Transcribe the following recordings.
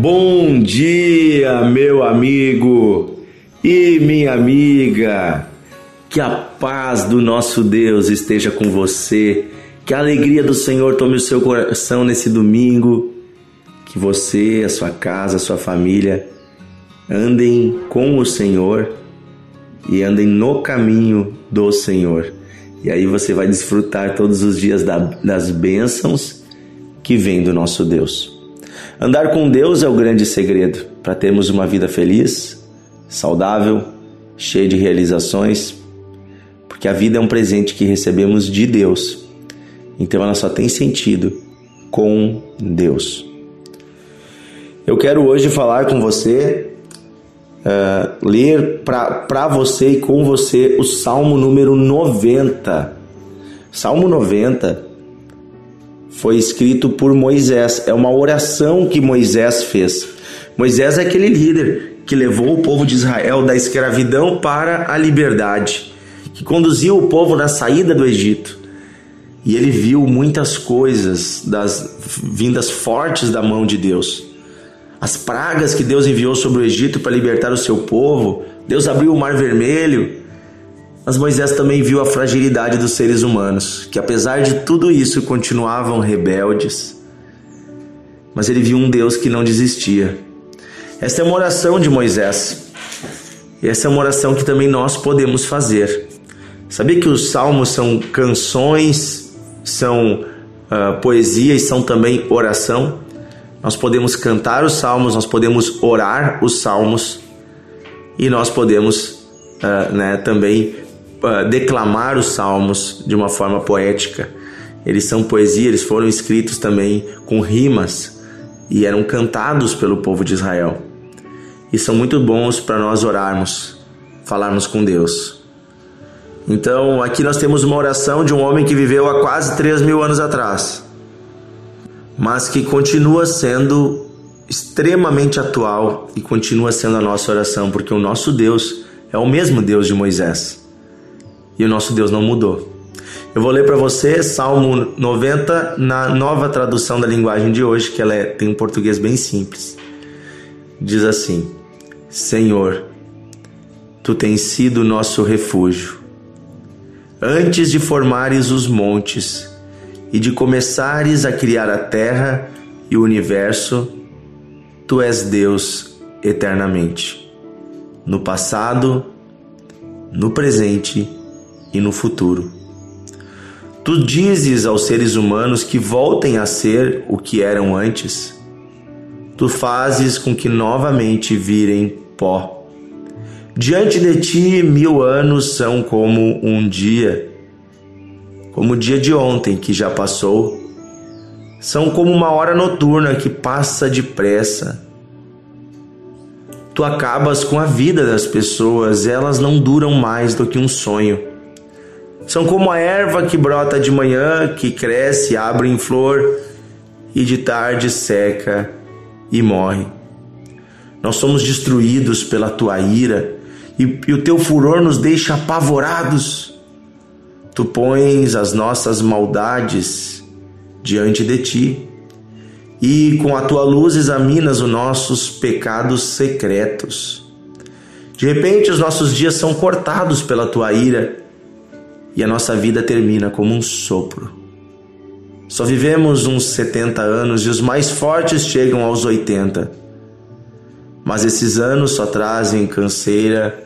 Bom dia, meu amigo e minha amiga. Que a paz do nosso Deus esteja com você. Que a alegria do Senhor tome o seu coração nesse domingo. Que você, a sua casa, a sua família andem com o Senhor e andem no caminho do Senhor. E aí você vai desfrutar todos os dias das bênçãos que vêm do nosso Deus. Andar com Deus é o grande segredo para termos uma vida feliz, saudável, cheia de realizações, porque a vida é um presente que recebemos de Deus. Então ela só tem sentido com Deus. Eu quero hoje falar com você, uh, ler para você e com você o Salmo número 90. Salmo 90 foi escrito por Moisés. É uma oração que Moisés fez. Moisés é aquele líder que levou o povo de Israel da escravidão para a liberdade, que conduziu o povo na saída do Egito. E ele viu muitas coisas das vindas fortes da mão de Deus. As pragas que Deus enviou sobre o Egito para libertar o seu povo. Deus abriu o mar vermelho mas Moisés também viu a fragilidade dos seres humanos, que apesar de tudo isso continuavam rebeldes. Mas ele viu um Deus que não desistia. Esta é uma oração de Moisés. E essa é uma oração que também nós podemos fazer. Sabia que os salmos são canções, são uh, poesia e são também oração? Nós podemos cantar os salmos, nós podemos orar os salmos e nós podemos uh, né, também declamar os salmos de uma forma poética. Eles são poesia, eles foram escritos também com rimas e eram cantados pelo povo de Israel. E são muito bons para nós orarmos, falarmos com Deus. Então, aqui nós temos uma oração de um homem que viveu há quase 3 mil anos atrás, mas que continua sendo extremamente atual e continua sendo a nossa oração, porque o nosso Deus é o mesmo Deus de Moisés e o nosso Deus não mudou. Eu vou ler para você Salmo 90 na nova tradução da linguagem de hoje, que ela é, tem um português bem simples. Diz assim: Senhor, tu tens sido nosso refúgio. Antes de formares os montes e de começares a criar a terra e o universo, tu és Deus eternamente. No passado, no presente e no futuro. Tu dizes aos seres humanos que voltem a ser o que eram antes. Tu fazes com que novamente virem pó. Diante de ti, mil anos são como um dia, como o dia de ontem que já passou. São como uma hora noturna que passa depressa. Tu acabas com a vida das pessoas, elas não duram mais do que um sonho. São como a erva que brota de manhã, que cresce, abre em flor e de tarde seca e morre. Nós somos destruídos pela tua ira e, e o teu furor nos deixa apavorados. Tu pões as nossas maldades diante de ti e com a tua luz examinas os nossos pecados secretos. De repente, os nossos dias são cortados pela tua ira e a nossa vida termina como um sopro. Só vivemos uns 70 anos e os mais fortes chegam aos 80. Mas esses anos só trazem canseira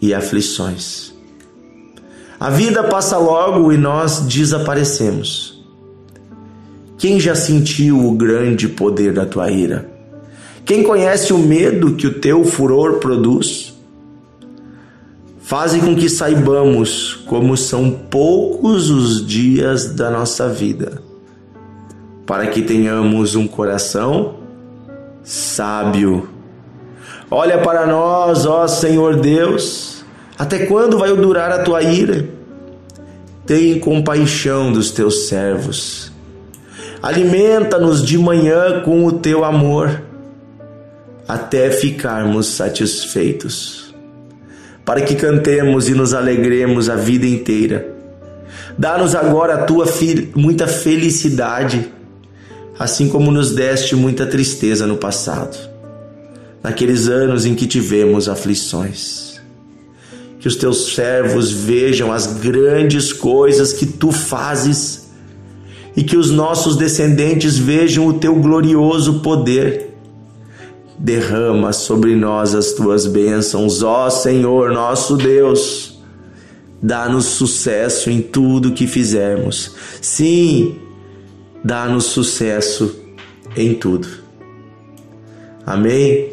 e aflições. A vida passa logo e nós desaparecemos. Quem já sentiu o grande poder da tua ira? Quem conhece o medo que o teu furor produz? Fazem com que saibamos como são poucos os dias da nossa vida, para que tenhamos um coração sábio. Olha para nós, ó Senhor Deus, até quando vai durar a tua ira? Tem compaixão dos teus servos. Alimenta-nos de manhã com o teu amor, até ficarmos satisfeitos para que cantemos e nos alegremos a vida inteira. Dá-nos agora a tua muita felicidade, assim como nos deste muita tristeza no passado, naqueles anos em que tivemos aflições. Que os teus servos vejam as grandes coisas que tu fazes e que os nossos descendentes vejam o teu glorioso poder. Derrama sobre nós as tuas bênçãos, ó Senhor nosso Deus. Dá-nos sucesso em tudo que fizermos. Sim, dá-nos sucesso em tudo. Amém?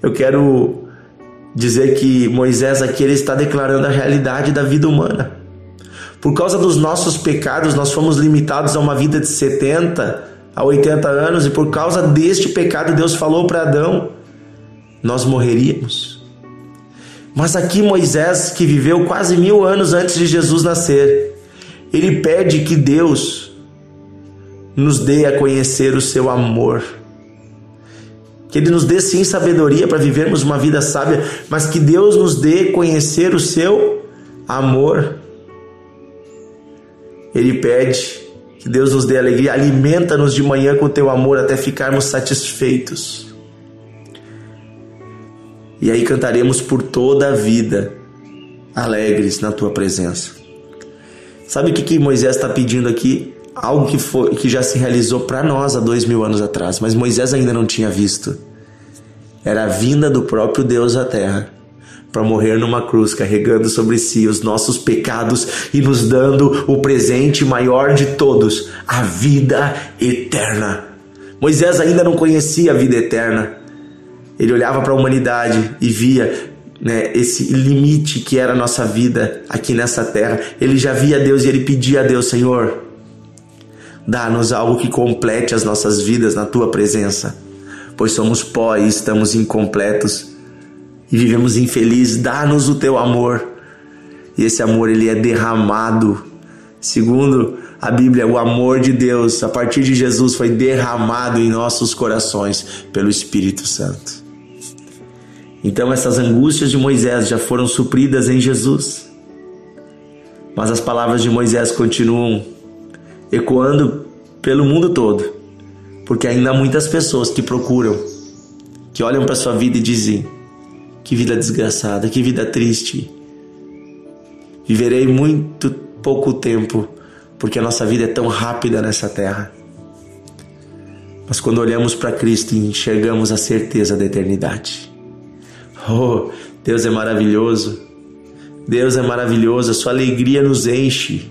Eu quero dizer que Moisés aqui ele está declarando a realidade da vida humana. Por causa dos nossos pecados, nós fomos limitados a uma vida de 70 a 80 anos, e por causa deste pecado, Deus falou para Adão: nós morreríamos. Mas aqui Moisés, que viveu quase mil anos antes de Jesus nascer, ele pede que Deus nos dê a conhecer o seu amor. Que Ele nos dê sim sabedoria para vivermos uma vida sábia, mas que Deus nos dê conhecer o seu amor. Ele pede que Deus nos dê alegria, alimenta-nos de manhã com teu amor até ficarmos satisfeitos. E aí cantaremos por toda a vida, alegres na tua presença. Sabe o que, que Moisés está pedindo aqui? algo que, foi, que já se realizou para nós há dois mil anos atrás, mas Moisés ainda não tinha visto. Era a vinda do próprio Deus à terra para morrer numa cruz, carregando sobre si os nossos pecados e nos dando o presente maior de todos, a vida eterna. Moisés ainda não conhecia a vida eterna. Ele olhava para a humanidade e via né, esse limite que era a nossa vida aqui nessa terra. Ele já via Deus e ele pedia a Deus, Senhor, Dá-nos algo que complete as nossas vidas na tua presença, pois somos pó e estamos incompletos e vivemos infelizes. Dá-nos o teu amor. E esse amor ele é derramado. Segundo a Bíblia, o amor de Deus a partir de Jesus foi derramado em nossos corações pelo Espírito Santo. Então essas angústias de Moisés já foram supridas em Jesus. Mas as palavras de Moisés continuam ecoando pelo mundo todo, porque ainda há muitas pessoas que procuram, que olham para sua vida e dizem: que vida desgraçada, que vida triste. Viverei muito pouco tempo, porque a nossa vida é tão rápida nessa terra. Mas quando olhamos para Cristo enxergamos a certeza da eternidade. Oh, Deus é maravilhoso. Deus é maravilhoso, a sua alegria nos enche.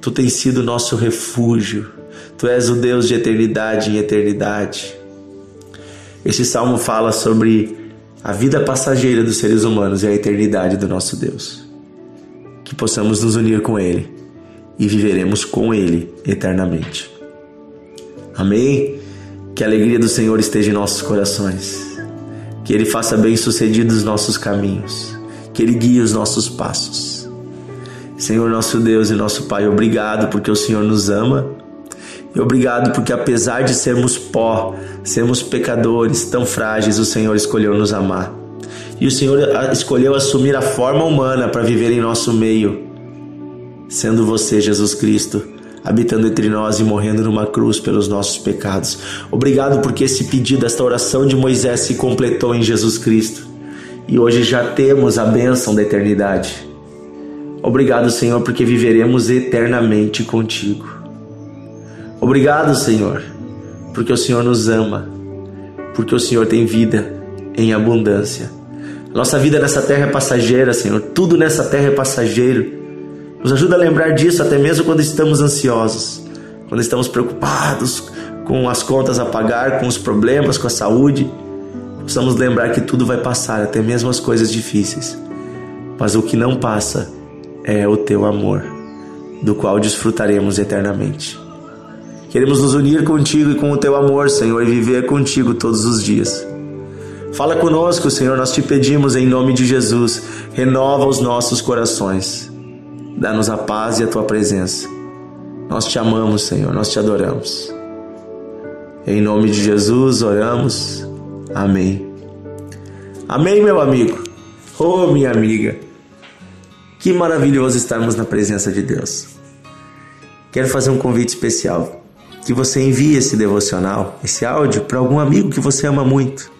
Tu tens sido nosso refúgio. Tu és o Deus de eternidade em eternidade. Esse salmo fala sobre a vida passageira dos seres humanos e a eternidade do nosso Deus. Que possamos nos unir com Ele e viveremos com Ele eternamente. Amém? Que a alegria do Senhor esteja em nossos corações. Que Ele faça bem sucedidos os nossos caminhos. Que Ele guie os nossos passos Senhor nosso Deus e nosso Pai, obrigado porque o Senhor nos ama. E obrigado porque apesar de sermos pó, sermos pecadores tão frágeis, o Senhor escolheu nos amar. E o Senhor escolheu assumir a forma humana para viver em nosso meio, sendo você, Jesus Cristo, habitando entre nós e morrendo numa cruz pelos nossos pecados. Obrigado porque esse pedido, esta oração de Moisés se completou em Jesus Cristo. E hoje já temos a bênção da eternidade. Obrigado, Senhor, porque viveremos eternamente contigo. Obrigado, Senhor, porque o Senhor nos ama, porque o Senhor tem vida em abundância. Nossa vida nessa terra é passageira, Senhor. Tudo nessa terra é passageiro. Nos ajuda a lembrar disso até mesmo quando estamos ansiosos, quando estamos preocupados com as contas a pagar, com os problemas, com a saúde. Precisamos lembrar que tudo vai passar, até mesmo as coisas difíceis. Mas o que não passa é o teu amor, do qual desfrutaremos eternamente. Queremos nos unir contigo e com o teu amor, Senhor, e viver contigo todos os dias. Fala conosco, Senhor, nós te pedimos em nome de Jesus, renova os nossos corações. Dá-nos a paz e a tua presença. Nós te amamos, Senhor, nós te adoramos. Em nome de Jesus oramos. Amém. Amém, meu amigo. Oh, minha amiga. Que maravilhoso estarmos na presença de Deus. Quero fazer um convite especial. Que você envie esse devocional, esse áudio, para algum amigo que você ama muito.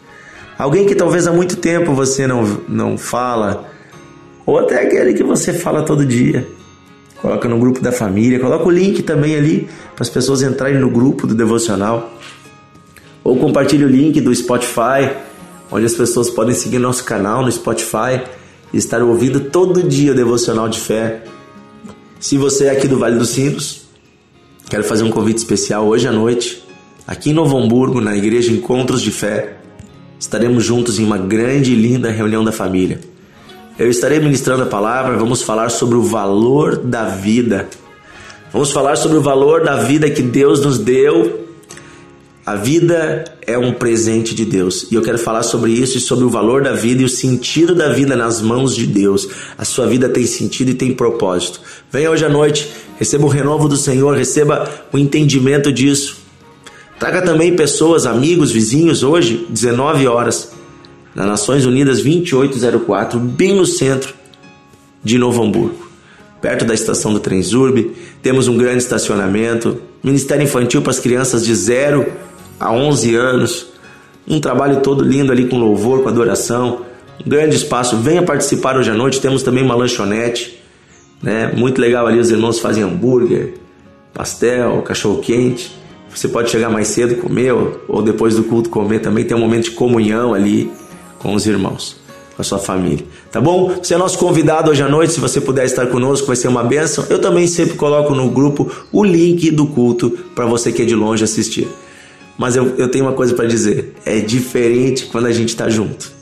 Alguém que talvez há muito tempo você não, não fala, ou até aquele que você fala todo dia. Coloca no grupo da família, coloca o link também ali para as pessoas entrarem no grupo do devocional. Ou compartilhe o link do Spotify, onde as pessoas podem seguir nosso canal no Spotify e estar ouvindo todo dia o devocional de fé. Se você é aqui do Vale dos Sinos, Quero fazer um convite especial hoje à noite, aqui em Novo Hamburgo, na Igreja Encontros de Fé. Estaremos juntos em uma grande e linda reunião da família. Eu estarei ministrando a palavra, vamos falar sobre o valor da vida. Vamos falar sobre o valor da vida que Deus nos deu. A vida é um presente de Deus e eu quero falar sobre isso e sobre o valor da vida e o sentido da vida nas mãos de Deus. A sua vida tem sentido e tem propósito. Venha hoje à noite receba o renovo do Senhor, receba o entendimento disso. Traga também pessoas, amigos, vizinhos, hoje, 19 horas, na Nações Unidas 2804, bem no centro de Novo Hamburgo, perto da estação do Transurb. Temos um grande estacionamento, Ministério Infantil para as crianças de 0 a 11 anos, um trabalho todo lindo ali com louvor, com adoração, um grande espaço. Venha participar hoje à noite, temos também uma lanchonete né? Muito legal ali, os irmãos fazem hambúrguer, pastel, cachorro quente. Você pode chegar mais cedo comer ou depois do culto comer também. Tem um momento de comunhão ali com os irmãos, com a sua família. Tá bom? Você é nosso convidado hoje à noite. Se você puder estar conosco, vai ser uma benção. Eu também sempre coloco no grupo o link do culto para você que é de longe assistir. Mas eu, eu tenho uma coisa para dizer: é diferente quando a gente está junto.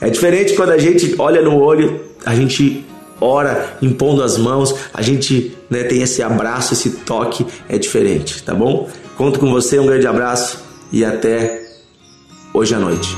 É diferente quando a gente olha no olho, a gente ora impondo as mãos, a gente né, tem esse abraço, esse toque, é diferente, tá bom? Conto com você, um grande abraço e até hoje à noite.